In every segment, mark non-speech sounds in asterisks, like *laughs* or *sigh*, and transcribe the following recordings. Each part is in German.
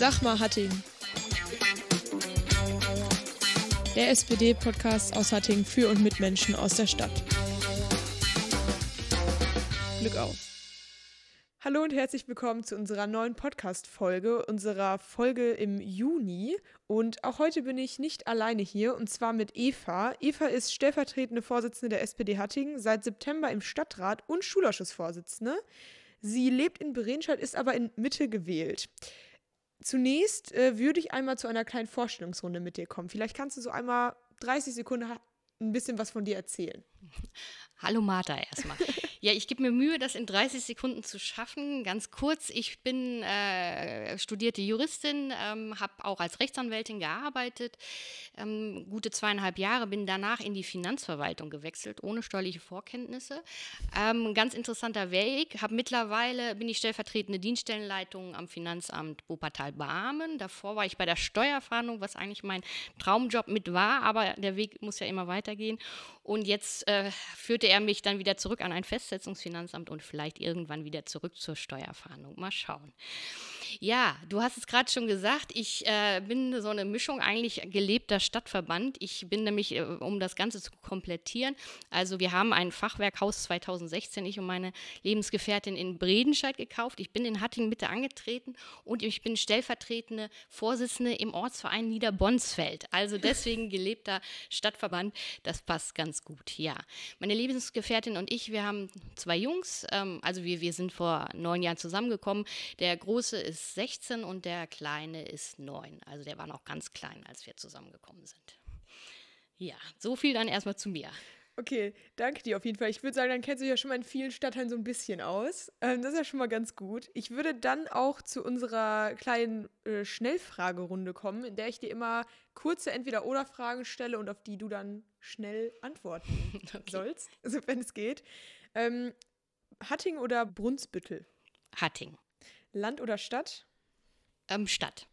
Sag mal Hattingen. Der SPD-Podcast aus Hattingen für und mit Menschen aus der Stadt. Glück auf. Hallo und herzlich willkommen zu unserer neuen Podcast-Folge, unserer Folge im Juni. Und auch heute bin ich nicht alleine hier, und zwar mit Eva. Eva ist stellvertretende Vorsitzende der SPD Hattingen, seit September im Stadtrat und Schulausschussvorsitzende. Sie lebt in Berenscheid, ist aber in Mitte gewählt. Zunächst äh, würde ich einmal zu einer kleinen Vorstellungsrunde mit dir kommen. Vielleicht kannst du so einmal 30 Sekunden ein bisschen was von dir erzählen. Hallo Martha erstmal. Ja, ich gebe mir Mühe, das in 30 Sekunden zu schaffen. Ganz kurz, ich bin äh, studierte Juristin, ähm, habe auch als Rechtsanwältin gearbeitet, ähm, gute zweieinhalb Jahre, bin danach in die Finanzverwaltung gewechselt, ohne steuerliche Vorkenntnisse. Ähm, ganz interessanter Weg, habe mittlerweile, bin ich stellvertretende Dienststellenleitung am Finanzamt Wuppertal-Barmen. Davor war ich bei der Steuerfahndung, was eigentlich mein Traumjob mit war, aber der Weg muss ja immer weitergehen. Und jetzt äh, führte er mich dann wieder zurück an ein Festsetzungsfinanzamt und vielleicht irgendwann wieder zurück zur Steuerfahndung. Mal schauen. Ja, du hast es gerade schon gesagt, ich äh, bin so eine Mischung eigentlich gelebter Stadtverband. Ich bin nämlich, äh, um das Ganze zu komplettieren, also wir haben ein Fachwerkhaus 2016, ich und meine Lebensgefährtin in Bredenscheid gekauft. Ich bin in Hattingen Mitte angetreten und ich bin stellvertretende Vorsitzende im Ortsverein Niederbonsfeld. Also *laughs* deswegen gelebter Stadtverband, das passt ganz gut, ja. Meine Lebensgefährtin und ich, wir haben zwei Jungs, ähm, also wir, wir sind vor neun Jahren zusammengekommen. Der Große ist ist 16 und der Kleine ist 9. Also der war noch ganz klein, als wir zusammengekommen sind. Ja, so viel dann erstmal zu mir. Okay, danke dir auf jeden Fall. Ich würde sagen, dann kennst du dich ja schon mal in vielen Stadtteilen so ein bisschen aus. Ähm, das ist ja schon mal ganz gut. Ich würde dann auch zu unserer kleinen äh, Schnellfragerunde kommen, in der ich dir immer kurze Entweder-Oder-Fragen stelle und auf die du dann schnell antworten *laughs* okay. sollst, *laughs* also wenn es geht. Ähm, Hatting oder Brunsbüttel? Hatting. Land oder Stadt? Ähm, Stadt.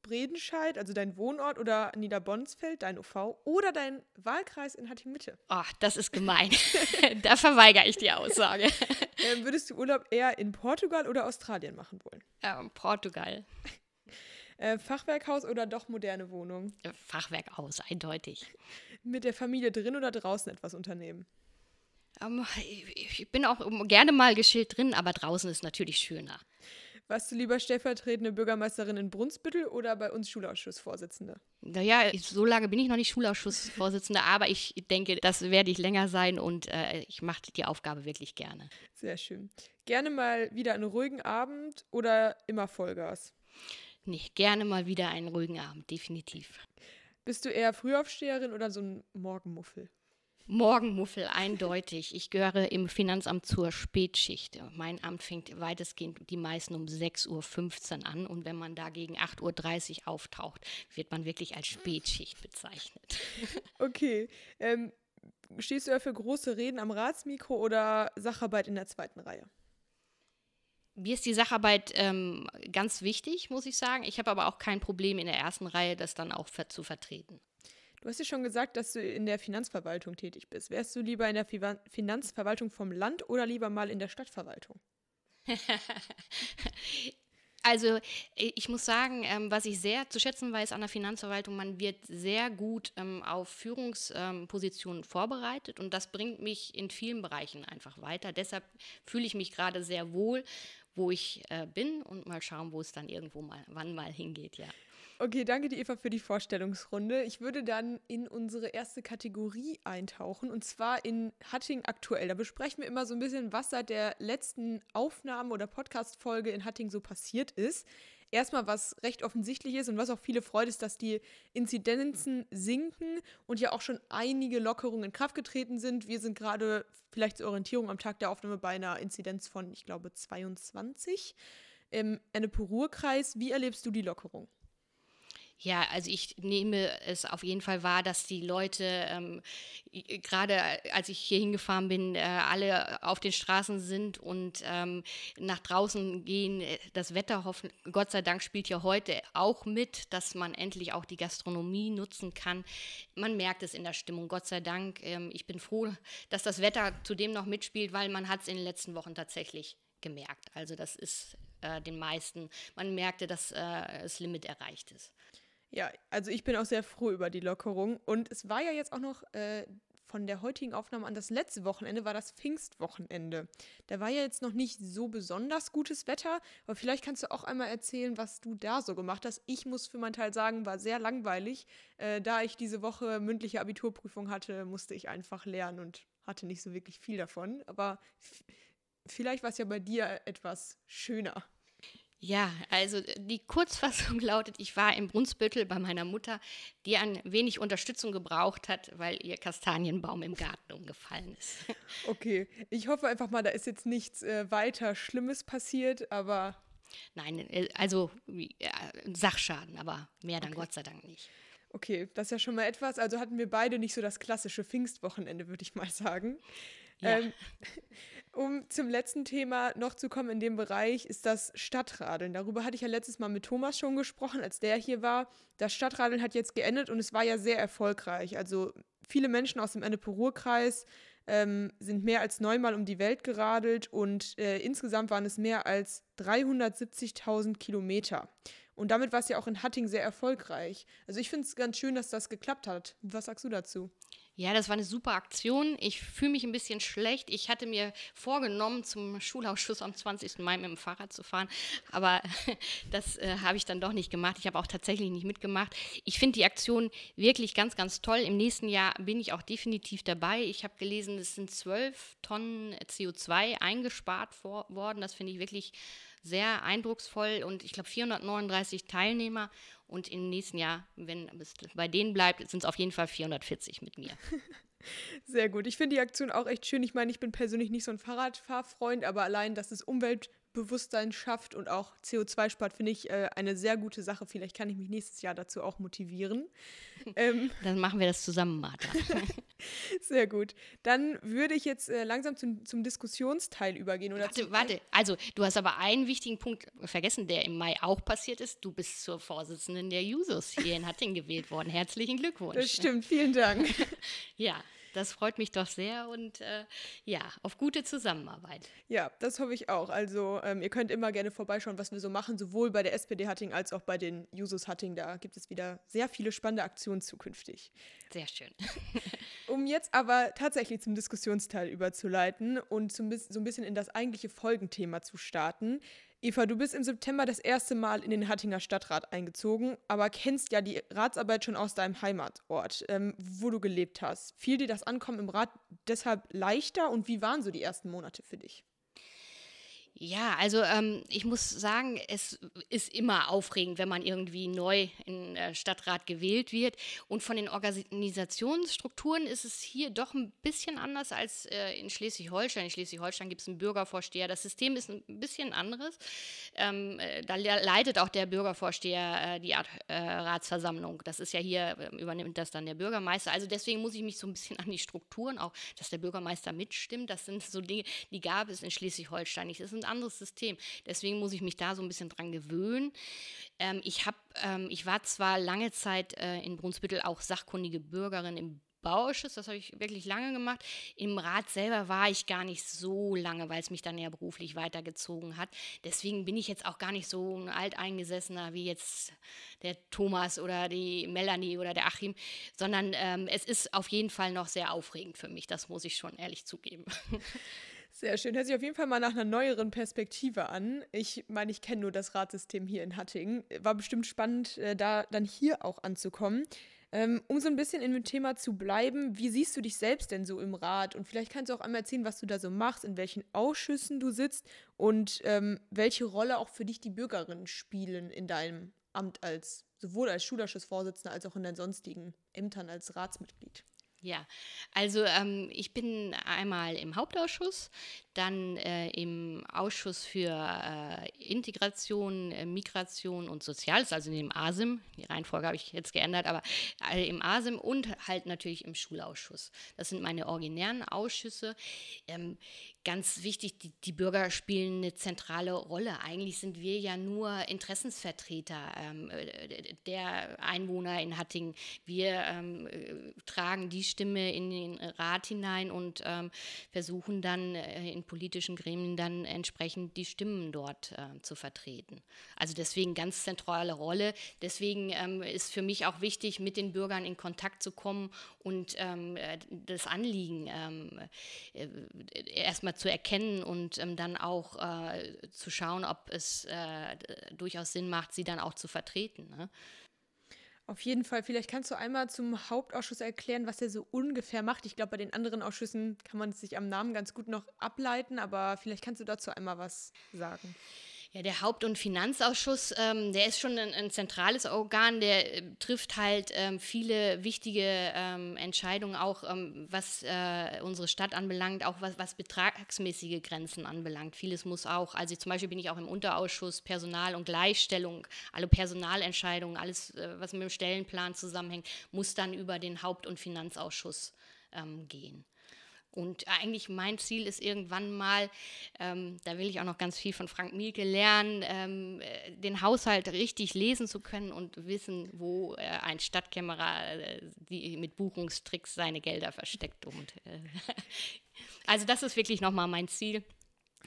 Bredenscheid, also dein Wohnort, oder Niederbonsfeld, dein UV, oder dein Wahlkreis in Hatting-Mitte? Ach, das ist gemein. *laughs* da verweigere ich die Aussage. Ähm, würdest du Urlaub eher in Portugal oder Australien machen wollen? Ähm, Portugal. Äh, Fachwerkhaus oder doch moderne Wohnung? Fachwerkhaus, eindeutig. Mit der Familie drin oder draußen etwas unternehmen? Ähm, ich bin auch gerne mal geschillt drin, aber draußen ist natürlich schöner. Warst du lieber stellvertretende Bürgermeisterin in Brunsbüttel oder bei uns Schulausschussvorsitzende? Naja, so lange bin ich noch nicht Schulausschussvorsitzende, *laughs* aber ich denke, das werde ich länger sein und äh, ich mache die Aufgabe wirklich gerne. Sehr schön. Gerne mal wieder einen ruhigen Abend oder immer Vollgas? Nee, gerne mal wieder einen ruhigen Abend, definitiv. Bist du eher Frühaufsteherin oder so ein Morgenmuffel? Morgenmuffel, eindeutig. Ich gehöre im Finanzamt zur Spätschicht. Mein Amt fängt weitestgehend die meisten um 6.15 Uhr an und wenn man da gegen 8.30 Uhr auftaucht, wird man wirklich als Spätschicht bezeichnet. *laughs* Okay. Ähm, stehst du ja für große Reden am Ratsmikro oder Sacharbeit in der zweiten Reihe? Mir ist die Sacharbeit ähm, ganz wichtig, muss ich sagen. Ich habe aber auch kein Problem in der ersten Reihe, das dann auch zu vertreten. Du hast ja schon gesagt, dass du in der Finanzverwaltung tätig bist. Wärst du lieber in der Finanzverwaltung vom Land oder lieber mal in der Stadtverwaltung? *laughs* Also ich muss sagen, ähm, was ich sehr zu schätzen weiß an der Finanzverwaltung, man wird sehr gut ähm, auf Führungspositionen ähm, vorbereitet und das bringt mich in vielen Bereichen einfach weiter. Deshalb fühle ich mich gerade sehr wohl, wo ich äh, bin und mal schauen, wo es dann irgendwo mal, wann mal hingeht, ja. Okay, danke dir, Eva, für die Vorstellungsrunde. Ich würde dann in unsere erste Kategorie eintauchen und zwar in Hatting aktuell. Da besprechen wir immer so ein bisschen, was seit der letzten Aufnahme oder Podcast-Folge in Hatting so passiert ist. Erstmal, was recht offensichtlich ist und was auch viele freut, ist, dass die Inzidenzen sinken und ja auch schon einige Lockerungen in Kraft getreten sind. Wir sind gerade vielleicht zur Orientierung am Tag der Aufnahme bei einer Inzidenz von, ich glaube, 22 im Ennepe-Ruhr-Kreis. Wie erlebst du die Lockerung? Ja, also ich nehme es auf jeden Fall wahr, dass die Leute, ähm, gerade als ich hier hingefahren bin, äh, alle auf den Straßen sind und ähm, nach draußen gehen. Das Wetter, hoffen, Gott sei Dank, spielt ja heute auch mit, dass man endlich auch die Gastronomie nutzen kann. Man merkt es in der Stimmung, Gott sei Dank. Ähm, ich bin froh, dass das Wetter zudem noch mitspielt, weil man hat es in den letzten Wochen tatsächlich gemerkt. Also das ist äh, den meisten. Man merkte, dass äh, das Limit erreicht ist. Ja, also ich bin auch sehr froh über die Lockerung. Und es war ja jetzt auch noch äh, von der heutigen Aufnahme an das letzte Wochenende war das Pfingstwochenende. Da war ja jetzt noch nicht so besonders gutes Wetter, aber vielleicht kannst du auch einmal erzählen, was du da so gemacht hast. Ich muss für meinen Teil sagen, war sehr langweilig. Äh, da ich diese Woche mündliche Abiturprüfung hatte, musste ich einfach lernen und hatte nicht so wirklich viel davon. Aber vielleicht war es ja bei dir etwas schöner. Ja, also die Kurzfassung *laughs* lautet, ich war im Brunsbüttel bei meiner Mutter, die ein wenig Unterstützung gebraucht hat, weil ihr Kastanienbaum im Garten umgefallen ist. *laughs* Okay, ich hoffe einfach mal, da ist jetzt nichts äh, weiter Schlimmes passiert, aber... Nein, äh, also ja, Sachschaden, aber mehr dann okay. Gott sei Dank nicht. Okay, das ist ja schon mal etwas. Also hatten wir beide nicht so das klassische Pfingstwochenende, würde ich mal sagen. Ja. Ähm, *laughs* um zum letzten Thema noch zu kommen in dem Bereich, ist das Stadtradeln. Darüber hatte ich ja letztes Mal mit Thomas schon gesprochen, als der hier war. Das Stadtradeln hat jetzt geendet und es war ja sehr erfolgreich. Also viele Menschen aus dem Ennepe-Ruhr-Kreis ähm, sind mehr als neunmal um die Welt geradelt und äh, insgesamt waren es mehr als 370.000 Kilometer. Und damit war es ja auch in Hatting sehr erfolgreich. Also ich finde es ganz schön, dass das geklappt hat. Was sagst du dazu? Ja, das war eine super Aktion. Ich fühle mich ein bisschen schlecht. Ich hatte mir vorgenommen, zum Schulausschuss am 20. Mai mit dem Fahrrad zu fahren, aber *laughs* das äh, habe ich dann doch nicht gemacht. Ich habe auch tatsächlich nicht mitgemacht. Ich finde die Aktion wirklich ganz, ganz toll. Im nächsten Jahr bin ich auch definitiv dabei. Ich habe gelesen, es sind zwölf Tonnen CO2 eingespart worden. Das finde ich wirklich sehr eindrucksvoll und ich glaube 439 Teilnehmer und im nächsten Jahr, wenn es bei denen bleibt, sind es auf jeden Fall 440 mit mir. *laughs* Sehr gut. Ich finde die Aktion auch echt schön. Ich meine, ich bin persönlich nicht so ein Fahrradfahrfreund, aber allein, dass es Umweltbewusstsein schafft und auch CO2 spart, finde ich äh, eine sehr gute Sache. Vielleicht kann ich mich nächstes Jahr dazu auch motivieren. *laughs* Ähm, Dann machen wir das zusammen, Martha. *laughs* Sehr gut. Dann würde ich jetzt äh, langsam zum, zum Diskussionsteil übergehen. Oder warte, warte. Also, du hast aber einen wichtigen Punkt vergessen, der im Mai auch passiert ist. Du bist zur Vorsitzenden der Jusos hier in Hattingen gewählt worden. Herzlichen Glückwunsch. Das stimmt. Vielen Dank. *laughs* ja. Das freut mich doch sehr und äh, ja, auf gute Zusammenarbeit. Ja, das hoffe ich auch. Also ähm, ihr könnt immer gerne vorbeischauen, was wir so machen, sowohl bei der SPD Hatting als auch bei den Jusos Hatting. Da gibt es wieder sehr viele spannende Aktionen zukünftig. Sehr schön. *laughs* um jetzt aber tatsächlich zum Diskussionsteil überzuleiten und zum, so ein bisschen in das eigentliche Folgenthema zu starten, Eva, du bist im September das erste Mal in den Hattinger Stadtrat eingezogen, aber kennst ja die Ratsarbeit schon aus deinem Heimatort, ähm, wo du gelebt hast. Fiel dir das Ankommen im Rat deshalb leichter und wie waren so die ersten Monate für dich? Ja, also ähm, ich muss sagen, es ist immer aufregend, wenn man irgendwie neu in äh, Stadtrat gewählt wird. Und von den Organisationsstrukturen ist es hier doch ein bisschen anders als äh, in Schleswig-Holstein. In Schleswig-Holstein gibt es einen Bürgervorsteher. Das System ist ein bisschen anderes. Ähm, äh, da leitet auch der Bürgervorsteher äh, die Art äh, Ratsversammlung. Das ist ja hier, ähm, übernimmt das dann der Bürgermeister. Also deswegen muss ich mich so ein bisschen an die Strukturen, auch dass der Bürgermeister mitstimmt. Das sind so Dinge, die gab es in Schleswig-Holstein nicht. Das sind anderes System. Deswegen muss ich mich da so ein bisschen dran gewöhnen. Ähm, ich, hab, ähm, ich war zwar lange Zeit äh, in Brunsbüttel auch sachkundige Bürgerin im Bauausschuss, das habe ich wirklich lange gemacht. Im Rat selber war ich gar nicht so lange, weil es mich dann ja beruflich weitergezogen hat. Deswegen bin ich jetzt auch gar nicht so ein alteingesessener wie jetzt der Thomas oder die Melanie oder der Achim, sondern ähm, es ist auf jeden Fall noch sehr aufregend für mich, das muss ich schon ehrlich zugeben. *laughs* Sehr schön. Hört sich auf jeden Fall mal nach einer neueren Perspektive an. Ich meine, ich kenne nur das Ratsystem hier in Hattingen. War bestimmt spannend, äh, da dann hier auch anzukommen. Ähm, um so ein bisschen in dem Thema zu bleiben, wie siehst du dich selbst denn so im Rat? Und vielleicht kannst du auch einmal erzählen, was du da so machst, in welchen Ausschüssen du sitzt und ähm, welche Rolle auch für dich die Bürgerinnen spielen in deinem Amt als sowohl als Schulausschussvorsitzender als auch in deinen sonstigen Ämtern als Ratsmitglied. Ja, also ähm, ich bin einmal im Hauptausschuss, dann äh, im Ausschuss für äh, Integration, äh, Migration und Soziales, also in dem ASIM. Die Reihenfolge habe ich jetzt geändert, aber äh, im ASIM und halt natürlich im Schulausschuss. Das sind meine originären Ausschüsse. Ähm, ganz wichtig, die, die, Bürger spielen eine zentrale Rolle. Eigentlich sind wir ja nur Interessensvertreter ähm, äh, der Einwohner in Hattingen. Wir ähm, äh, tragen die Stimme in den Rat hinein und ähm, versuchen dann äh, in politischen Gremien dann entsprechend die Stimmen dort äh, zu vertreten. Also deswegen ganz zentrale Rolle. Deswegen ähm, ist für mich auch wichtig, mit den Bürgern in Kontakt zu kommen und ähm, äh, das Anliegen ähm, äh, erstmal zu erkennen und ähm, dann auch äh, zu schauen, ob es äh, durchaus Sinn macht, sie dann auch zu vertreten. Ne? Auf jeden Fall. Vielleicht kannst du einmal zum Hauptausschuss erklären, was er so ungefähr macht. Ich glaube, bei den anderen Ausschüssen kann man es sich am Namen ganz gut noch ableiten, aber vielleicht kannst du dazu einmal was sagen. Ja, der Haupt- und Finanzausschuss, ähm, der ist schon ein, ein, zentrales Organ, der äh, trifft halt ähm, viele wichtige ähm, Entscheidungen, auch ähm, was äh, unsere Stadt anbelangt, auch was, was betragsmäßige Grenzen anbelangt. Vieles muss auch, also zum Beispiel bin ich auch im Unterausschuss Personal und Gleichstellung, alle Personalentscheidungen, alles, äh, was mit dem Stellenplan zusammenhängt, muss dann über den Haupt- und Finanzausschuss ähm, gehen. Und eigentlich mein Ziel ist irgendwann mal, ähm, da will ich auch noch ganz viel von Frank Mielke lernen, ähm, äh, den Haushalt richtig lesen zu können und wissen, wo äh, ein Stadtkämmerer äh, die mit Buchungstricks seine Gelder versteckt. Und, äh, *laughs* also das ist wirklich nochmal mein Ziel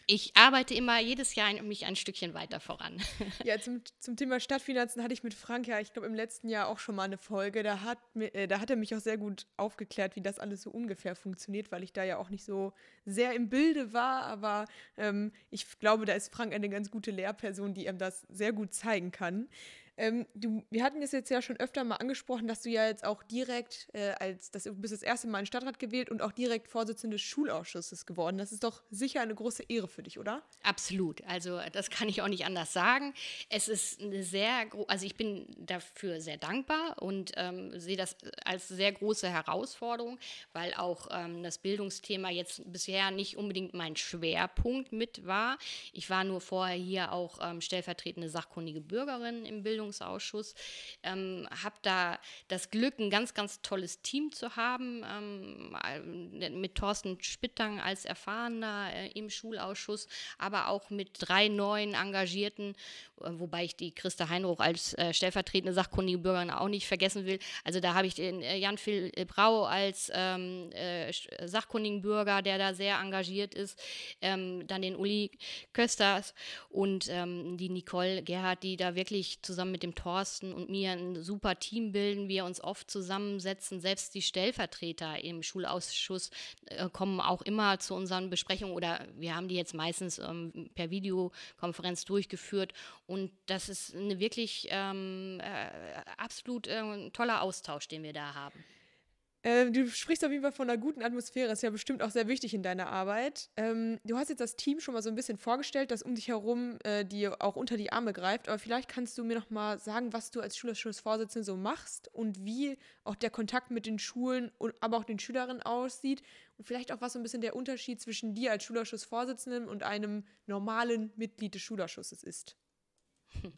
ich arbeite immer jedes Jahr ein, mich ein Stückchen weiter voran. *laughs* Ja, zum, zum Thema Stadtfinanzen hatte ich mit Frank ja, ich glaube, im letzten Jahr auch schon mal eine Folge. Da hat, äh, da hat er mich auch sehr gut aufgeklärt, wie das alles so ungefähr funktioniert, weil ich da ja auch nicht so sehr im Bilde war. Aber ähm, ich glaube, da ist Frank eine ganz gute Lehrperson, die ihm das sehr gut zeigen kann. Ähm, du, wir hatten es jetzt ja schon öfter mal angesprochen, dass du ja jetzt auch direkt äh, als, das, du bist das erste Mal in Stadtrat gewählt und auch direkt Vorsitzende des Schulausschusses geworden. Das ist doch sicher eine große Ehre für dich, oder? Absolut. Also das kann ich auch nicht anders sagen. Es ist eine sehr, also ich bin dafür sehr dankbar und ähm, sehe das als sehr große Herausforderung, weil auch ähm, das Bildungsthema jetzt bisher nicht unbedingt mein Schwerpunkt mit war. Ich war nur vorher hier auch ähm, stellvertretende sachkundige Bürgerin im Bildungsthema. Bildungsausschuss. Ähm, habe da das Glück, ein ganz, ganz tolles Team zu haben, ähm, mit Thorsten Spittang als Erfahrener äh, im Schulausschuss, aber auch mit drei neuen Engagierten, äh, wobei ich die Christa Heinroch als äh, stellvertretende sachkundige Bürgerin auch nicht vergessen will. Also da habe ich den äh, Jan Phil Brau als ähm, äh, sachkundigen Bürger, der da sehr engagiert ist, ähm, dann den Uli Kösters und ähm, die Nicole Gerhardt, die da wirklich zusammen mit mit dem Thorsten und mir ein super Team bilden, wir uns oft zusammensetzen. Selbst die Stellvertreter im Schulausschuss äh, kommen auch immer zu unseren Besprechungen oder wir haben die jetzt meistens ähm, per Videokonferenz durchgeführt. Und das ist eine wirklich ähm, äh, absolut äh, toller Austausch, den wir da haben. Ähm, du sprichst auf jeden Fall von einer guten Atmosphäre, ist ja bestimmt auch sehr wichtig in deiner Arbeit. Ähm, du hast jetzt das Team schon mal so ein bisschen vorgestellt, das um dich herum äh, dir auch unter die Arme greift, aber vielleicht kannst du mir noch mal sagen, was du als Schulausschussvorsitzende so machst und wie auch der Kontakt mit den Schulen, und, aber auch den Schülerinnen aussieht und vielleicht auch was so ein bisschen der Unterschied zwischen dir als Schulausschussvorsitzenden und einem normalen Mitglied des Schulausschusses ist. *laughs*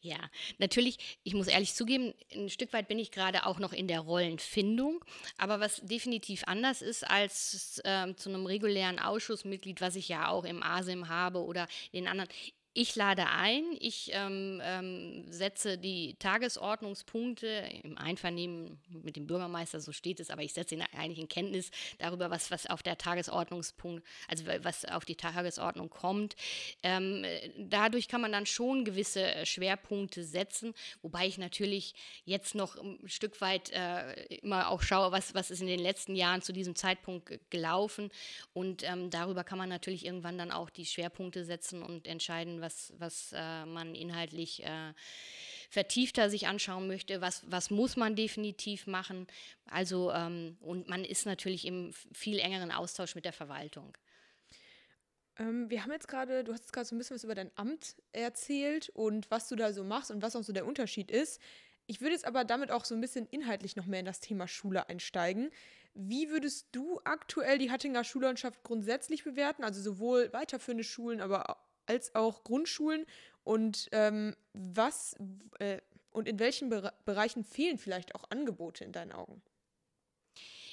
Ja, natürlich, ich muss ehrlich zugeben, ein Stück weit bin ich gerade auch noch in der Rollenfindung. Aber was definitiv anders ist als äh, zu einem regulären Ausschussmitglied, was ich ja auch im ASIM habe oder den anderen, ich lade ein, ich ähm, ähm, setze die Tagesordnungspunkte im Einvernehmen mit dem Bürgermeister, so steht es, aber ich setze ihn eigentlich in Kenntnis darüber, was, was auf der Tagesordnungspunkt, also was auf die Tagesordnung kommt. Ähm, dadurch kann man dann schon gewisse äh, Schwerpunkte setzen, wobei ich natürlich jetzt noch ein Stück weit äh, immer auch schaue, was, was ist in den letzten Jahren zu diesem Zeitpunkt gelaufen. Und ähm, darüber kann man natürlich irgendwann dann auch die Schwerpunkte setzen und entscheiden, was was, was äh, man inhaltlich äh, vertiefter sich anschauen möchte, was, was muss man definitiv machen. Also, ähm, und man ist natürlich im viel engeren Austausch mit der Verwaltung. Ähm, wir haben jetzt gerade, du hast jetzt gerade so ein bisschen was über dein Amt erzählt und was du da so machst und was auch so der Unterschied ist. Ich würde jetzt aber damit auch so ein bisschen inhaltlich noch mehr in das Thema Schule einsteigen. Wie würdest du aktuell die Hattinger Schullandschaft grundsätzlich bewerten? Also sowohl weiterführende Schulen, aber als auch Grundschulen und ähm, was äh, und in welchen Be Bereichen fehlen vielleicht auch Angebote in deinen Augen?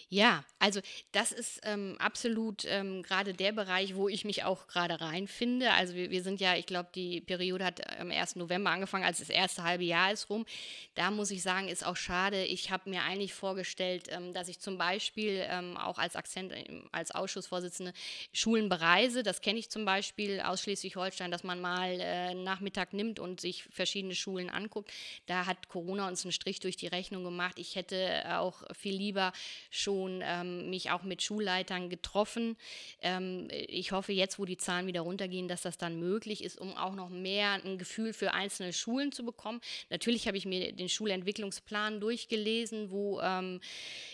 Ja, also das ist ähm, absolut ähm, gerade der Bereich, wo ich mich auch gerade reinfinde. Also wir, wir sind ja, ich glaube, die Periode hat am 1. November angefangen, als das erste halbe Jahr ist rum. Da muss ich sagen, ist auch schade. Ich habe mir eigentlich vorgestellt, ähm, dass ich zum Beispiel ähm, auch als Akzent, als Ausschussvorsitzende Schulen bereise. Das kenne ich zum Beispiel aus Schleswig-Holstein, dass man mal äh, Nachmittag nimmt und sich verschiedene Schulen anguckt. Da hat Corona uns einen Strich durch die Rechnung gemacht. Ich hätte auch viel lieber schon schon ähm, mich auch mit Schulleitern getroffen. Ähm, ich hoffe jetzt, wo die Zahlen wieder runtergehen, dass das dann möglich ist, um auch noch mehr ein Gefühl für einzelne Schulen zu bekommen. Natürlich habe ich mir den Schulentwicklungsplan durchgelesen, wo ähm,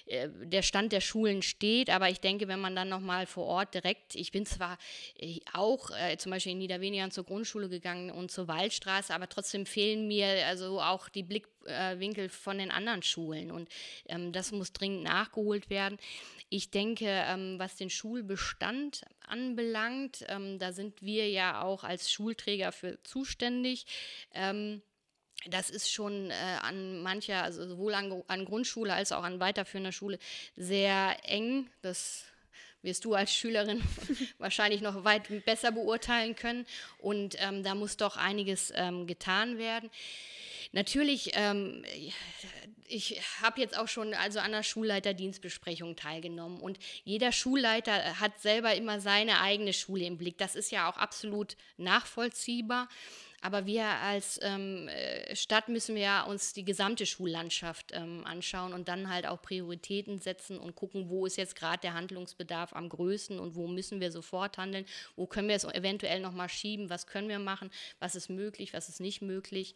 äh, der Stand der Schulen steht, aber ich denke, wenn man dann noch mal vor Ort direkt, ich bin zwar äh, auch äh, zum Beispiel in Niederweniger zur Grundschule gegangen und zur Waldstraße, aber trotzdem fehlen mir also auch die Blickwinkel von den anderen Schulen und ähm, das muss dringend nachgeholt werden. Ich denke, ähm, was den Schulbestand anbelangt, ähm, da sind wir ja auch als Schulträger für zuständig. Ähm, das ist schon äh, an mancher, also sowohl an, an, Grundschule als auch an weiterführender Schule sehr eng. Das wirst du als Schülerin *laughs* wahrscheinlich noch weit besser beurteilen können. Und ähm, da muss doch einiges ähm, getan werden. Natürlich, ähm, ich habe jetzt auch schon also an der Schulleiterdienstbesprechung teilgenommen und jeder Schulleiter hat selber immer seine eigene Schule im Blick. Das ist ja auch absolut nachvollziehbar. Aber wir als ähm, äh, Stadt müssen wir ja uns die gesamte Schullandschaft ähm, anschauen und dann halt auch Prioritäten setzen und gucken, wo ist jetzt gerade der Handlungsbedarf am größten und wo müssen wir sofort handeln, wo können wir es eventuell nochmal schieben, was können wir machen, was ist möglich, was ist nicht möglich.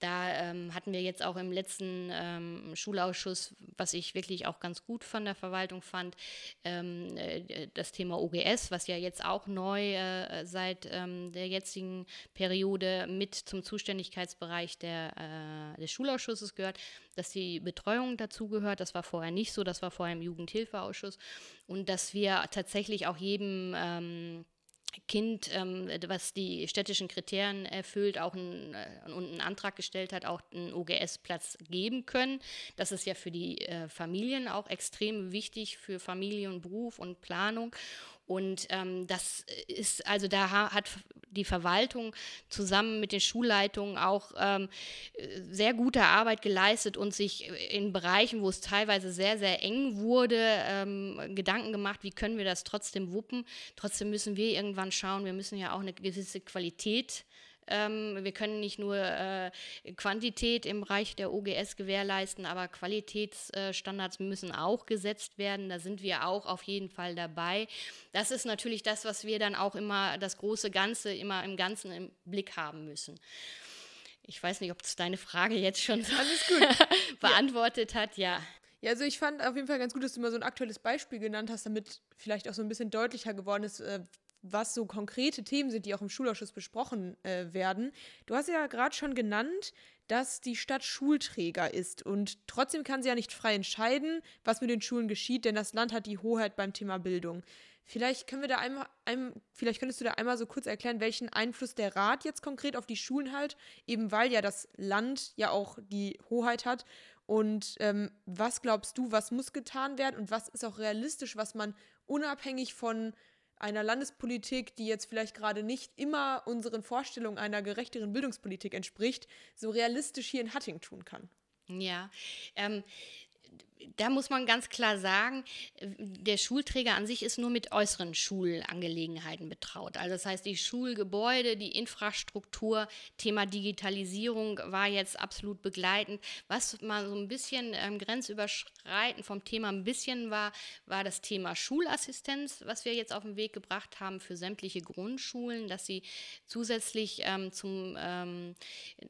Da ähm, hatten wir jetzt auch im letzten ähm, Schulausschuss, was ich wirklich auch ganz gut von der Verwaltung fand, ähm, äh, das Thema OGS, was ja jetzt auch neu äh, seit ähm, der jetzigen Periode mit zum Zuständigkeitsbereich der, äh, des Schulausschusses gehört, dass die Betreuung dazugehört. Das war vorher nicht so, das war vorher im Jugendhilfeausschuss. Und dass wir tatsächlich auch jedem ähm, Kind, ähm, was die städtischen Kriterien erfüllt, auch ein, äh, und einen Antrag gestellt hat, auch einen OGS-Platz geben können. Das ist ja für die äh, Familien auch extrem wichtig, für Familie und Beruf und Planung. Und ähm, das ist, also da hat die Verwaltung zusammen mit den Schulleitungen auch ähm, sehr gute Arbeit geleistet und sich in Bereichen, wo es teilweise sehr, sehr eng wurde, ähm, Gedanken gemacht, wie können wir das trotzdem wuppen. Trotzdem müssen wir irgendwann schauen, wir müssen ja auch eine gewisse Qualität ähm, wir können nicht nur äh, Quantität im Bereich der OGS gewährleisten, aber Qualitätsstandards müssen auch gesetzt werden. Da sind wir auch auf jeden Fall dabei. Das ist natürlich das, was wir dann auch immer, das große Ganze, immer im Ganzen im Blick haben müssen. Ich weiß nicht, ob es deine Frage jetzt schon *laughs* *laughs* beantwortet ja. hat. Ja. Ja, also ich fand auf jeden Fall ganz gut, dass du mal so ein aktuelles Beispiel genannt hast, damit vielleicht auch so ein bisschen deutlicher geworden ist, äh, was so konkrete Themen sind, die auch im Schulausschuss besprochen äh, werden. Du hast ja gerade schon genannt, dass die Stadt Schulträger ist und trotzdem kann sie ja nicht frei entscheiden, was mit den Schulen geschieht, denn das Land hat die Hoheit beim Thema Bildung. Vielleicht können wir da einmal, ein, vielleicht könntest du da einmal so kurz erklären, welchen Einfluss der Rat jetzt konkret auf die Schulen hat, eben weil ja das Land ja auch die Hoheit hat. Und ähm, was glaubst du, was muss getan werden und was ist auch realistisch, was man unabhängig von einer Landespolitik, die jetzt vielleicht gerade nicht immer unseren Vorstellungen einer gerechteren Bildungspolitik entspricht, so realistisch hier in Hatting tun kann. Ja, ähm, da muss man ganz klar sagen, der Schulträger an sich ist nur mit äußeren Schulangelegenheiten betraut. Also das heißt, die Schulgebäude, die Infrastruktur, Thema Digitalisierung war jetzt absolut begleitend. Was mal so ein bisschen ähm, grenzüberschreitend vom Thema ein bisschen war, war das Thema Schulassistenz, was wir jetzt auf den Weg gebracht haben für sämtliche Grundschulen, dass sie zusätzlich ähm, zum ähm,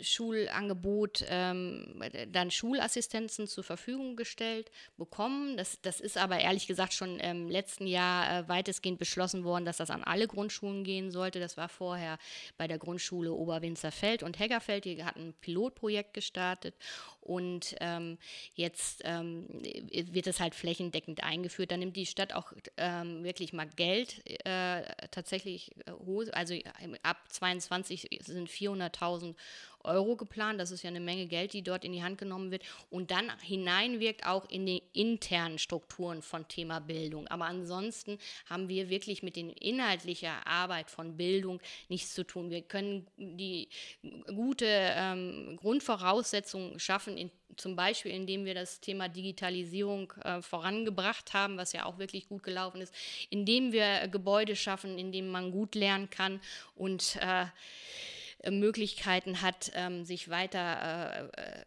Schulangebot ähm, dann Schulassistenzen zur Verfügung gestellt Umfeld bekommen. Das, das ist aber ehrlich gesagt schon im letzten Jahr äh, weitestgehend beschlossen worden, dass das an alle Grundschulen gehen sollte. Das war vorher bei der Grundschule Oberwinzerfeld und Heggerfeld. Die hatten ein Pilotprojekt gestartet und ähm, jetzt ähm, wird es halt flächendeckend eingeführt. Da nimmt die Stadt auch ähm, wirklich mal Geld äh, tatsächlich äh, also ab 22 sind 400.000 Euro geplant. Das ist ja eine Menge Geld, die dort in die Hand genommen wird und dann hineinwirkt auch in die internen Strukturen von Thema Bildung. Aber ansonsten haben wir wirklich mit den inhaltlichen Arbeit von Bildung nichts zu tun. Wir können die gute ähm, Grundvoraussetzungen schaffen, in, zum Beispiel indem wir das Thema Digitalisierung äh, vorangebracht haben, was ja auch wirklich gut gelaufen ist, indem wir Gebäude schaffen, in denen man gut lernen kann und äh, Möglichkeiten hat, ähm, sich weiter, äh, äh,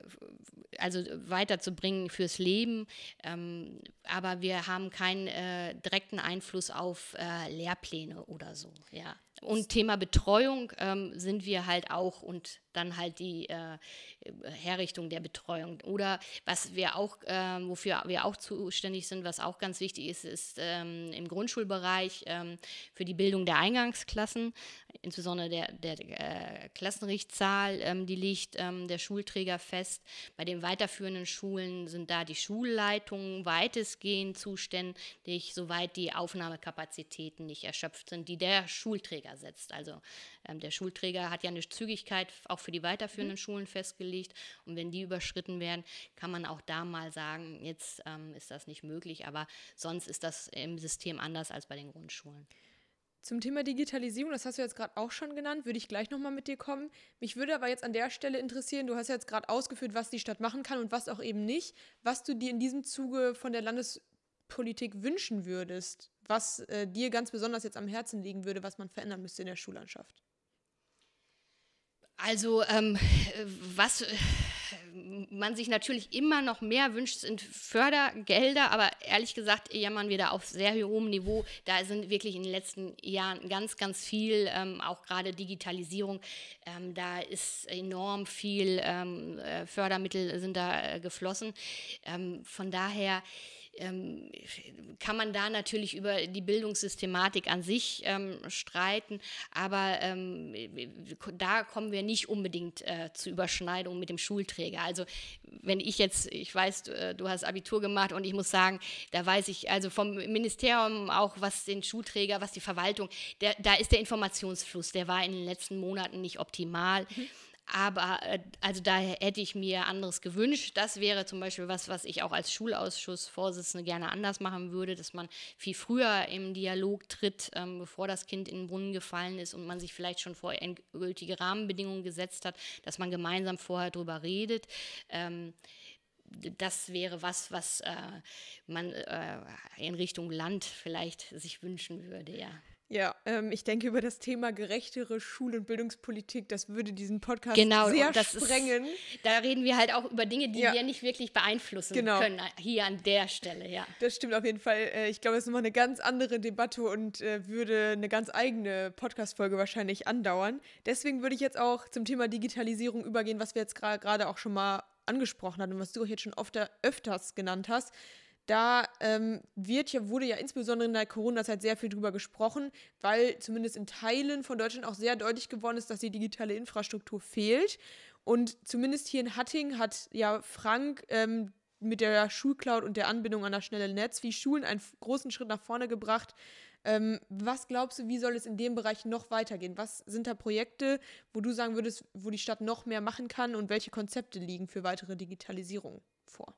also weiterzubringen fürs Leben. Ähm, aber wir haben keinen äh, direkten Einfluss auf äh, Lehrpläne oder so. Ja. Und Thema Betreuung ähm, sind wir halt auch und dann halt die äh, Herrichtung der Betreuung. Oder was wir auch, äh, wofür wir auch zuständig sind, was auch ganz wichtig ist, ist ähm, im Grundschulbereich ähm, für die Bildung der Eingangsklassen, insbesondere der, der äh, Klassenrichtzahl, ähm, die legt ähm, der Schulträger fest. Bei den weiterführenden Schulen sind da die Schulleitungen weitestgehend zuständig, soweit die Aufnahmekapazitäten nicht erschöpft sind, die der Schulträger setzt. Also der Schulträger hat ja eine Zügigkeit auch für die weiterführenden mhm. Schulen festgelegt. Und wenn die überschritten werden, kann man auch da mal sagen, jetzt ähm, ist das nicht möglich. Aber sonst ist das im System anders als bei den Grundschulen. Zum Thema Digitalisierung, das hast du jetzt gerade auch schon genannt, würde ich gleich nochmal mit dir kommen. Mich würde aber jetzt an der Stelle interessieren, du hast jetzt gerade ausgeführt, was die Stadt machen kann und was auch eben nicht, was du dir in diesem Zuge von der Landespolitik wünschen würdest, was äh, dir ganz besonders jetzt am Herzen liegen würde, was man verändern müsste in der Schullandschaft. Also ähm, was äh, man sich natürlich immer noch mehr wünscht, sind Fördergelder, aber ehrlich gesagt jammern wir da auf sehr hohem Niveau. Da sind wirklich in den letzten Jahren ganz, ganz viel, ähm, auch gerade Digitalisierung, ähm, da ist enorm viel ähm, äh, Fördermittel sind da äh, geflossen. Ähm, von daher ähm, kann man da natürlich über die Bildungssystematik an sich ähm, streiten, aber ähm, da kommen wir nicht unbedingt äh, zu Überschneidungen mit dem Schulträger. Also wenn ich jetzt, ich weiß, du, äh, du hast Abitur gemacht und ich muss sagen, da weiß ich also vom Ministerium auch, was den Schulträger, was die Verwaltung, der, da ist der Informationsfluss, der war in den letzten Monaten nicht optimal. Mhm. Aber äh, also da hätte ich mir anderes gewünscht. Das wäre zum Beispiel was, was ich auch als Schulausschussvorsitzende gerne anders machen würde, dass man viel früher im Dialog tritt, ähm, bevor das Kind in den Brunnen gefallen ist und man sich vielleicht schon vor endgültige Rahmenbedingungen gesetzt hat, dass man gemeinsam vorher darüber redet. Ähm, das wäre was, was äh, man äh, in Richtung Land vielleicht sich wünschen würde, ja. Ja, ähm, ich denke über das Thema gerechtere Schul- und Bildungspolitik, das würde diesen Podcast genau, sehr sprengen. Ist, da reden wir halt auch über Dinge, die ja. wir nicht wirklich beeinflussen genau. können, hier an der Stelle, ja. Das stimmt auf jeden Fall. Äh, ich glaube, es ist nochmal eine ganz andere Debatte und äh, würde eine ganz eigene Podcast-Folge wahrscheinlich andauern. Deswegen würde ich jetzt auch zum Thema Digitalisierung übergehen, was wir jetzt gerade auch schon mal angesprochen haben und was du auch jetzt schon oft öfters genannt hast da ähm, wird ja, wurde ja insbesondere in der Corona-Zeit sehr viel drüber gesprochen, weil zumindest in Teilen von Deutschland auch sehr deutlich geworden ist, dass die digitale Infrastruktur fehlt. Und zumindest hier in Hatting hat ja Frank ähm, mit der Schulcloud und der Anbindung an das schnelle Netz wie Schulen einen großen Schritt nach vorne gebracht. Ähm, was glaubst du, wie soll es in dem Bereich noch weitergehen? Was sind da Projekte, wo du sagen würdest, wo die Stadt noch mehr machen kann und welche Konzepte liegen für weitere Digitalisierung vor?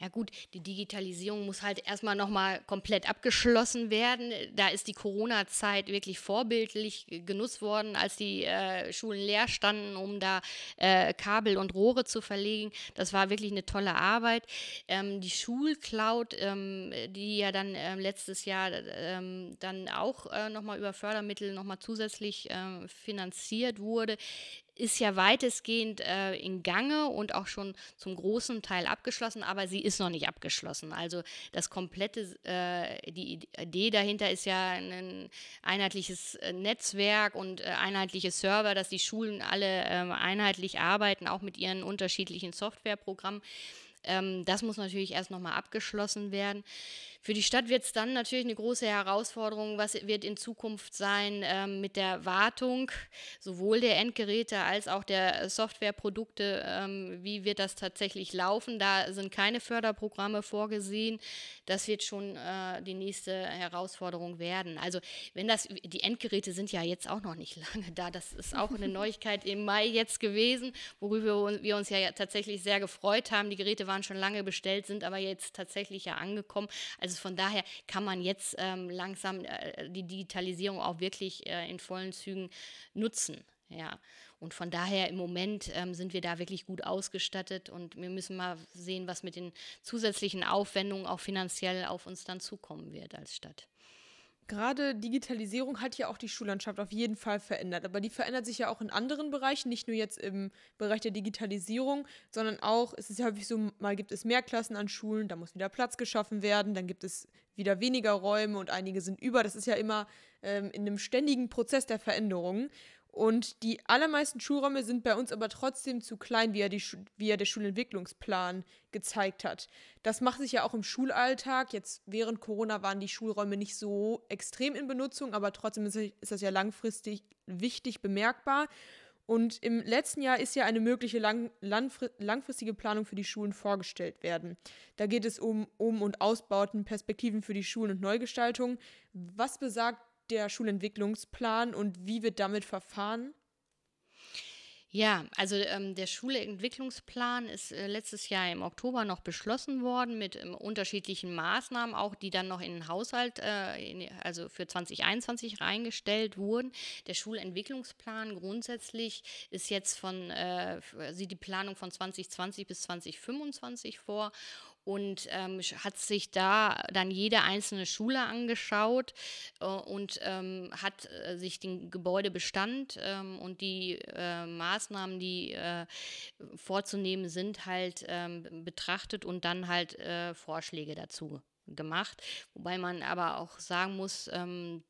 Ja gut, die Digitalisierung muss halt erstmal nochmal komplett abgeschlossen werden. Da ist die Corona-Zeit wirklich vorbildlich genutzt worden, als die äh, Schulen leer standen, um da äh, Kabel und Rohre zu verlegen. Das war wirklich eine tolle Arbeit. Ähm, die Schulcloud, ähm, die ja dann äh, letztes Jahr ähm, dann auch äh, nochmal über Fördermittel nochmal zusätzlich äh, finanziert wurde, ist ja weitestgehend äh, in Gange und auch schon zum großen Teil abgeschlossen, aber sie ist noch nicht abgeschlossen. Also das komplette, äh, die Idee dahinter ist ja ein einheitliches äh, Netzwerk und äh, einheitliche Server, dass die Schulen alle ähm, einheitlich arbeiten, auch mit ihren unterschiedlichen Softwareprogrammen. Ähm, das muss natürlich erst nochmal abgeschlossen werden. Für die Stadt wird es dann natürlich eine große Herausforderung. Was wird in Zukunft sein ähm, mit der Wartung sowohl der Endgeräte als auch der Softwareprodukte? Ähm, wie wird das tatsächlich laufen? Da sind keine Förderprogramme vorgesehen. Das wird schon äh, die nächste Herausforderung werden. Also wenn das, die Endgeräte sind ja jetzt auch noch nicht lange da. Das ist auch eine *laughs* Neuigkeit im Mai jetzt gewesen, worüber wir uns ja tatsächlich sehr gefreut haben. Die Geräte waren schon lange bestellt, sind aber jetzt tatsächlich ja angekommen. Also von daher kann man jetzt ähm, langsam äh, die Digitalisierung auch wirklich äh, in vollen Zügen nutzen. Ja, und von daher im Moment ähm, sind wir da wirklich gut ausgestattet und wir müssen mal sehen, was mit den zusätzlichen Aufwendungen auch finanziell auf uns dann zukommen wird als Stadt. Gerade Digitalisierung hat ja auch die Schullandschaft auf jeden Fall verändert. Aber die verändert sich ja auch in anderen Bereichen, nicht nur jetzt im Bereich der Digitalisierung, sondern auch, es ist ja häufig so, mal gibt es mehr Klassen an Schulen, da muss wieder Platz geschaffen werden, dann gibt es wieder weniger Räume und einige sind über. Das ist ja immer ähm, in einem ständigen Prozess der Veränderungen. Und die allermeisten Schulräume sind bei uns aber trotzdem zu klein, wie er, die, wie er der Schulentwicklungsplan gezeigt hat. Das macht sich ja auch im Schulalltag. Jetzt während Corona waren die Schulräume nicht so extrem in Benutzung, aber trotzdem ist, ist das ja langfristig wichtig bemerkbar. Und im letzten Jahr ist ja eine mögliche lang, langfristige Planung für die Schulen vorgestellt werden. Da geht es um Um- und Ausbauten, Perspektiven für die Schulen und Neugestaltung. Was besagt der Schulentwicklungsplan und wie wird damit verfahren? Ja, also ähm, der Schulentwicklungsplan ist äh, letztes Jahr im Oktober noch beschlossen worden mit ähm, unterschiedlichen Maßnahmen, auch die dann noch in den Haushalt, äh, in, also für 2021 reingestellt wurden. Der Schulentwicklungsplan grundsätzlich ist jetzt von, äh, sieht die Planung von 2020 bis 2025 vor und ähm, hat sich da dann jede einzelne Schule angeschaut äh, und ähm, hat äh, sich den Gebäudebestand ähm, und die äh, Maßnahmen, die äh, vorzunehmen sind, halt ähm, betrachtet und dann halt äh, Vorschläge dazu gemacht. Wobei man aber auch sagen muss, ähm,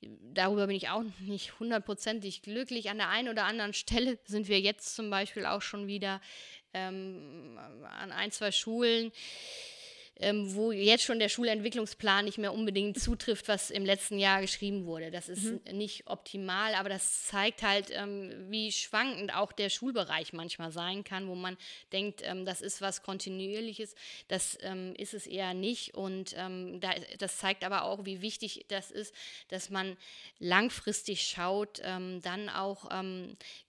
darüber bin ich auch nicht hundertprozentig glücklich. An der einen oder anderen Stelle sind wir jetzt zum Beispiel auch schon wieder ähm, an ein, zwei Schulen ähm, wo jetzt schon der Schulentwicklungsplan nicht mehr unbedingt zutrifft, was im letzten Jahr geschrieben wurde. Das ist mhm. nicht optimal, aber das zeigt halt, ähm, wie schwankend auch der Schulbereich manchmal sein kann, wo man denkt, ähm, das ist was Kontinuierliches. Das ähm, ist es eher nicht. Und ähm, da, das zeigt aber auch, wie wichtig das ist, dass man langfristig schaut, ähm, dann auch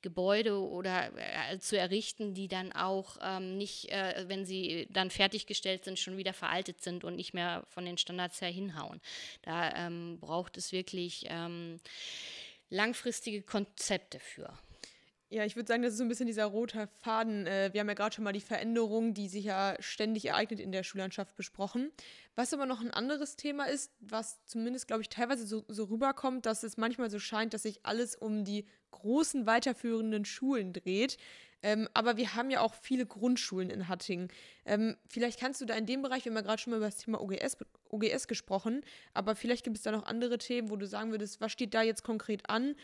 Gebäude oder äh, zu errichten, die dann auch nicht, äh, wenn sie dann fertiggestellt sind, schon wieder veraltet sind und nicht mehr von den Standards her hinhauen. Da ähm, braucht es wirklich ähm, langfristige Konzepte für. Ja, ich würde sagen, das ist so ein bisschen dieser rote Faden. Äh, wir haben ja gerade schon mal die Veränderung, die sich ja ständig ereignet in der Schullandschaft besprochen. Was aber noch ein anderes Thema ist, was zumindest, glaube ich, teilweise so, so rüberkommt, dass es manchmal so scheint, dass sich alles um die großen weiterführenden Schulen dreht. Ähm, aber wir haben ja auch viele Grundschulen in Hattingen. Ähm, vielleicht kannst du da in dem Bereich, wir haben ja gerade schon mal über das Thema OGS, OGS gesprochen, aber vielleicht gibt es da noch andere Themen, wo du sagen würdest, was steht da jetzt konkret an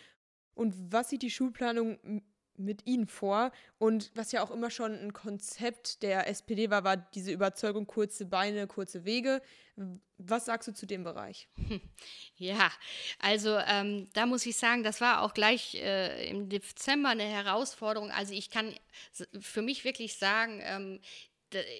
und was sieht die Schulplanung mit ihnen vor. Und was ja auch immer schon ein Konzept der SPD war, war diese Überzeugung, kurze Beine, kurze Wege. Was sagst du zu dem Bereich? *laughs* Ja, also ähm, da muss ich sagen, das war auch gleich äh, im Dezember eine Herausforderung. Also ich kann für mich wirklich sagen, ähm,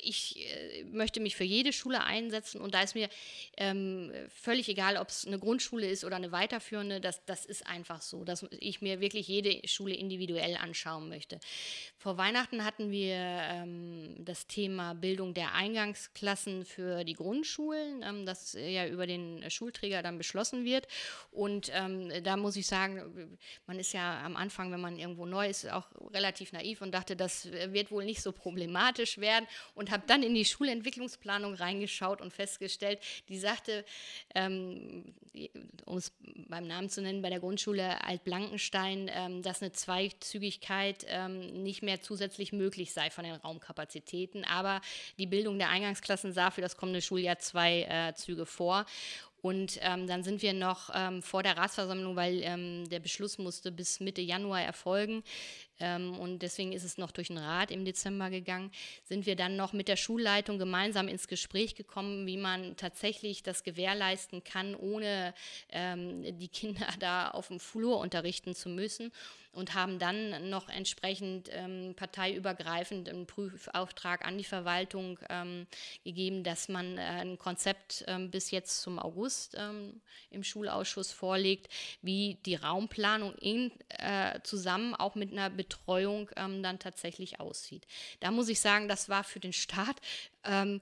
ich äh, möchte mich für jede Schule einsetzen und da ist mir ähm, völlig egal, ob es eine Grundschule ist oder eine weiterführende, das, das ist einfach so, dass ich mir wirklich jede Schule individuell anschauen möchte. Vor Weihnachten hatten wir ähm, das Thema Bildung der Eingangsklassen für die Grundschulen, ähm, das ja über den Schulträger dann beschlossen wird und ähm, da muss ich sagen, man ist ja am Anfang, wenn man irgendwo neu ist, auch relativ naiv und dachte, das wird wohl nicht so problematisch werden und habe dann in die Schulentwicklungsplanung reingeschaut und festgestellt, die sagte, ähm, um es beim Namen zu nennen, bei der Grundschule Altblankenstein, ähm, dass eine Zweizügigkeit ähm, nicht mehr zusätzlich möglich sei von den Raumkapazitäten. Aber die Bildung der Eingangsklassen sah für das kommende Schuljahr zwei äh, Züge vor. Und ähm, dann sind wir noch ähm, vor der Ratsversammlung, weil ähm, der Beschluss musste bis Mitte Januar erfolgen, ähm, und deswegen ist es noch durch den Rat im Dezember gegangen, sind wir dann noch mit der Schulleitung gemeinsam ins Gespräch gekommen, wie man tatsächlich das gewährleisten kann, ohne ähm, die Kinder *laughs* da auf dem Flur unterrichten zu müssen und haben dann noch entsprechend ähm, parteiübergreifend einen Prüfauftrag an die Verwaltung ähm, gegeben, dass man äh, ein Konzept ähm, bis jetzt zum August ähm, im Schulausschuss vorlegt, wie die Raumplanung in, äh, zusammen auch mit einer Betreuung ähm, dann tatsächlich aussieht. Da muss ich sagen, das war für den Staat ähm,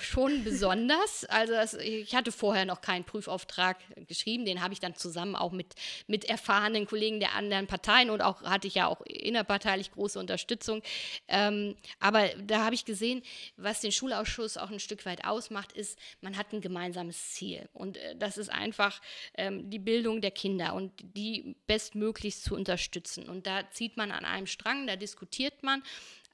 schon besonders. Also das, ich hatte vorher noch keinen Prüfauftrag geschrieben, den habe ich dann zusammen auch mit, mit erfahrenen Kollegen der anderen Parteien und auch hatte ich ja auch innerparteilich große Unterstützung. Ähm, aber da habe ich gesehen, was den Schulausschuss auch ein Stück weit ausmacht, ist, man hat ein gemeinsames Ziel und äh, das ist einfach ähm, die Bildung der Kinder und die bestmöglichst zu unterstützen. Und da zieht man an einem Strang, da diskutiert man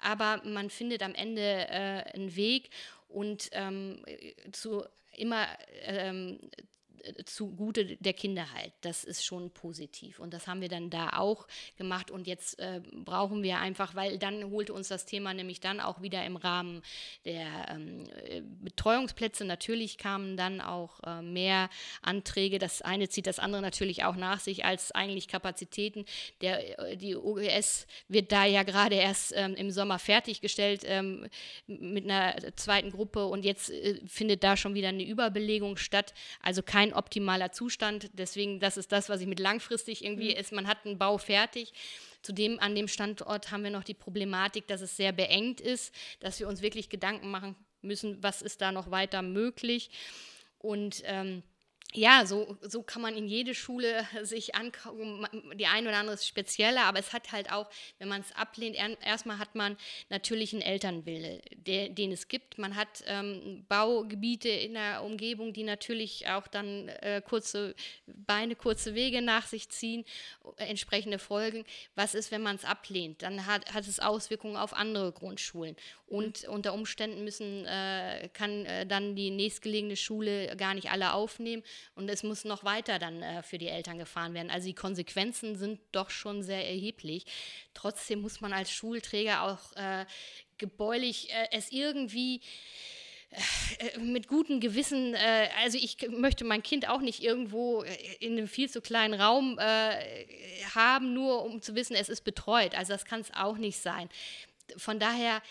aber man findet am Ende äh, einen Weg und ähm, zu immer ähm, zugute der Kinder halt. Das ist schon positiv. Und das haben wir dann da auch gemacht. Und jetzt äh, brauchen wir einfach, weil dann holte uns das Thema nämlich dann auch wieder im Rahmen der ähm, Betreuungsplätze. Natürlich kamen dann auch äh, mehr Anträge. Das eine zieht das andere natürlich auch nach sich als eigentlich Kapazitäten. Der, äh, die OGS wird da ja gerade erst ähm, im Sommer fertiggestellt ähm, mit einer zweiten Gruppe. Und jetzt äh, findet da schon wieder eine Überbelegung statt. Also kein optimaler Zustand. Deswegen, das ist das, was ich mit langfristig irgendwie mhm. ist. Man hat einen Bau fertig. Zudem an dem Standort haben wir noch die Problematik, dass es sehr beengt ist, dass wir uns wirklich Gedanken machen müssen, was ist da noch weiter möglich. Und ähm, ja, so, so kann man in jede Schule *laughs* sich angucken. Die eine oder andere ist spezieller, aber es hat halt auch, wenn man es ablehnt, erstmal hat man natürlich einen Elternwille, der, den es gibt. Man hat ähm, Baugebiete in der Umgebung, die natürlich auch dann äh, kurze Beine, kurze Wege nach sich ziehen, äh, entsprechende Folgen. Was ist, wenn man es ablehnt? Dann hat, hat es Auswirkungen auf andere Grundschulen. Und mhm. unter Umständen müssen, äh, kann äh, dann die nächstgelegene Schule gar nicht alle aufnehmen und es muss noch weiter dann äh, für die Eltern gefahren werden. Also die Konsequenzen sind doch schon sehr erheblich. Trotzdem muss man als Schulträger auch äh, gebäulich äh, es irgendwie äh, mit gutem Gewissen, äh, also ich möchte mein Kind auch nicht irgendwo in einem viel zu kleinen Raum äh, haben, nur um zu wissen, es ist betreut. Also das kann es auch nicht sein von daher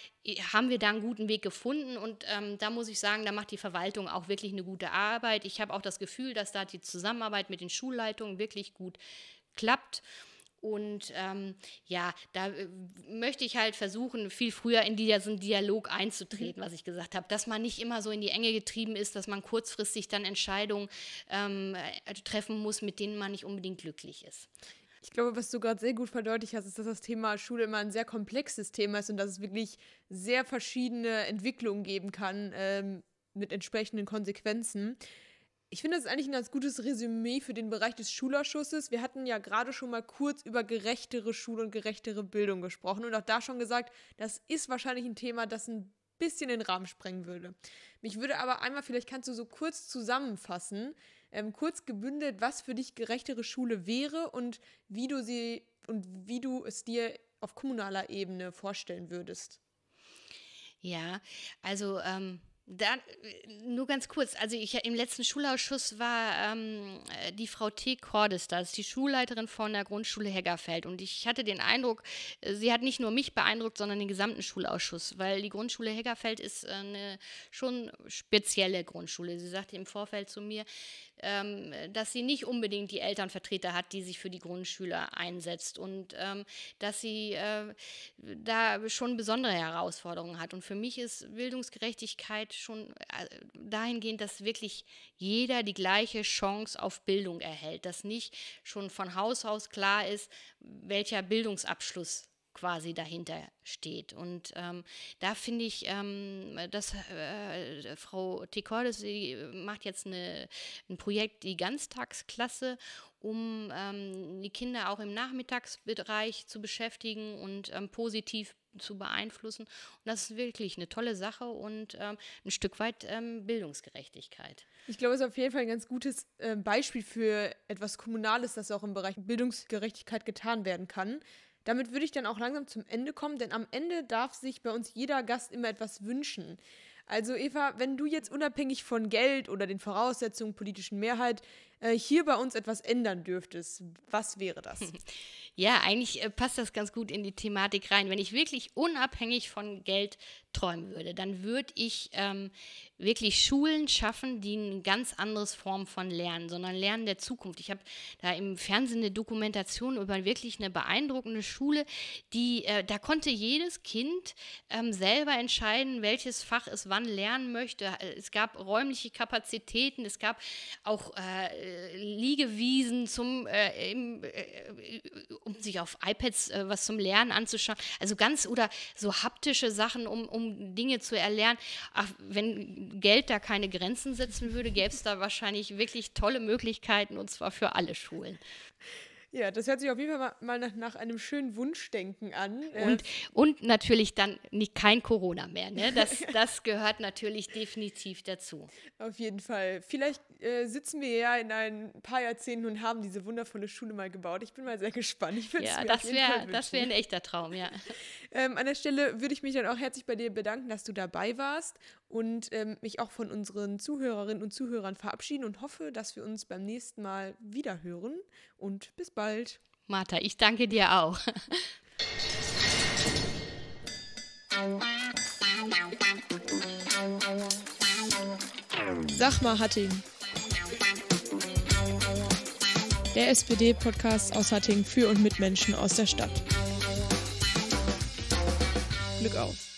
haben wir da einen guten Weg gefunden und ähm, da muss ich sagen, da macht die Verwaltung auch wirklich eine gute Arbeit. Ich habe auch das Gefühl, dass da die Zusammenarbeit mit den Schulleitungen wirklich gut klappt. Und ähm, ja, da äh, möchte ich halt versuchen, viel früher in diesen Dialog einzutreten, mhm. was ich gesagt habe, dass man nicht immer so in die Enge getrieben ist, dass man kurzfristig dann Entscheidungen ähm, äh, treffen muss, mit denen man nicht unbedingt glücklich ist. Ich glaube, was du gerade sehr gut verdeutlicht hast, ist, dass das Thema Schule immer ein sehr komplexes Thema ist und dass es wirklich sehr verschiedene Entwicklungen geben kann ähm, mit entsprechenden Konsequenzen. Ich finde, das ist eigentlich ein ganz gutes Resümee für den Bereich des Schulausschusses. Wir hatten ja gerade schon mal kurz über gerechtere Schule und gerechtere Bildung gesprochen und auch da schon gesagt, das ist wahrscheinlich ein Thema, das ein bisschen den Rahmen sprengen würde. Mich würde aber einmal, vielleicht kannst du so kurz zusammenfassen, ähm, kurz gebündelt, was für dich gerechtere Schule wäre und wie du sie und wie du es dir auf kommunaler Ebene vorstellen würdest. Ja, also ähm, da, nur ganz kurz, also ich im letzten Schulausschuss war ähm, die Frau T. Cordes, das ist die Schulleiterin von der Grundschule Heggerfeld. Und ich hatte den Eindruck, sie hat nicht nur mich beeindruckt, sondern den gesamten Schulausschuss, weil die Grundschule Heggerfeld ist eine schon spezielle Grundschule. Sie sagte im Vorfeld zu mir, ähm, dass sie nicht unbedingt die Elternvertreter hat, die sich für die Grundschüler einsetzt und ähm, dass sie äh, da schon besondere Herausforderungen hat. Und für mich ist Bildungsgerechtigkeit schon äh, dahingehend, dass wirklich jeder die gleiche Chance auf Bildung erhält, dass nicht schon von Haus aus klar ist, welcher Bildungsabschluss quasi dahinter steht. Und ähm, da finde ich, ähm, dass äh, Frau Tekordes, sie macht jetzt eine, ein Projekt, die Ganztagsklasse, um ähm, die Kinder auch im Nachmittagsbereich zu beschäftigen und ähm, positiv zu beeinflussen. Und das ist wirklich eine tolle Sache und ähm, ein Stück weit ähm, Bildungsgerechtigkeit. Ich glaube, es ist auf jeden Fall ein ganz gutes äh, Beispiel für etwas Kommunales, das auch im Bereich Bildungsgerechtigkeit getan werden kann. Damit würde ich dann auch langsam zum Ende kommen, denn am Ende darf sich bei uns jeder Gast immer etwas wünschen. Also Eva, wenn du jetzt unabhängig von Geld oder den Voraussetzungen politischen Mehrheit äh, hier bei uns etwas ändern dürftest, was wäre das? *laughs* Ja, eigentlich äh, passt das ganz gut in die Thematik rein. Wenn ich wirklich unabhängig von Geld träumen würde, dann würde ich ähm, wirklich Schulen schaffen, die eine ganz andere Form von Lernen, sondern Lernen der Zukunft. Ich habe da im Fernsehen eine Dokumentation über wirklich eine beeindruckende Schule, die, äh, da konnte jedes Kind ähm, selber entscheiden, welches Fach es wann lernen möchte. Es gab räumliche Kapazitäten, es gab auch äh, Liegewiesen zum, äh, im, äh, um sich auf iPads äh, was zum Lernen anzuschauen. Also ganz oder so haptische Sachen, um, um Dinge zu erlernen. Ach, wenn Geld da keine Grenzen setzen würde, gäbe es da wahrscheinlich wirklich tolle Möglichkeiten und zwar für alle Schulen. Ja, das hört sich auf jeden Fall mal nach, nach einem schönen Wunschdenken an. Äh, und, und natürlich dann nicht kein Corona mehr. Ne? Das, *laughs* das gehört natürlich definitiv dazu. Auf jeden Fall. Vielleicht äh, sitzen wir ja in ein paar Jahrzehnten und haben diese wundervolle Schule mal gebaut. Ich bin mal sehr gespannt. Ich ja, das wäre wär ein echter Traum, ja. *laughs* ähm, an der Stelle würde ich mich dann auch herzlich bei dir bedanken, dass du dabei warst und ähm, mich auch von unseren Zuhörerinnen und Zuhörern verabschieden und hoffe, dass wir uns beim nächsten Mal wieder hören. Und bis bald. Martha, ich danke dir auch. Sag mal, Hatting. Der SPD-Podcast aus Hatting für und mit Menschen aus der Stadt. Glück auf.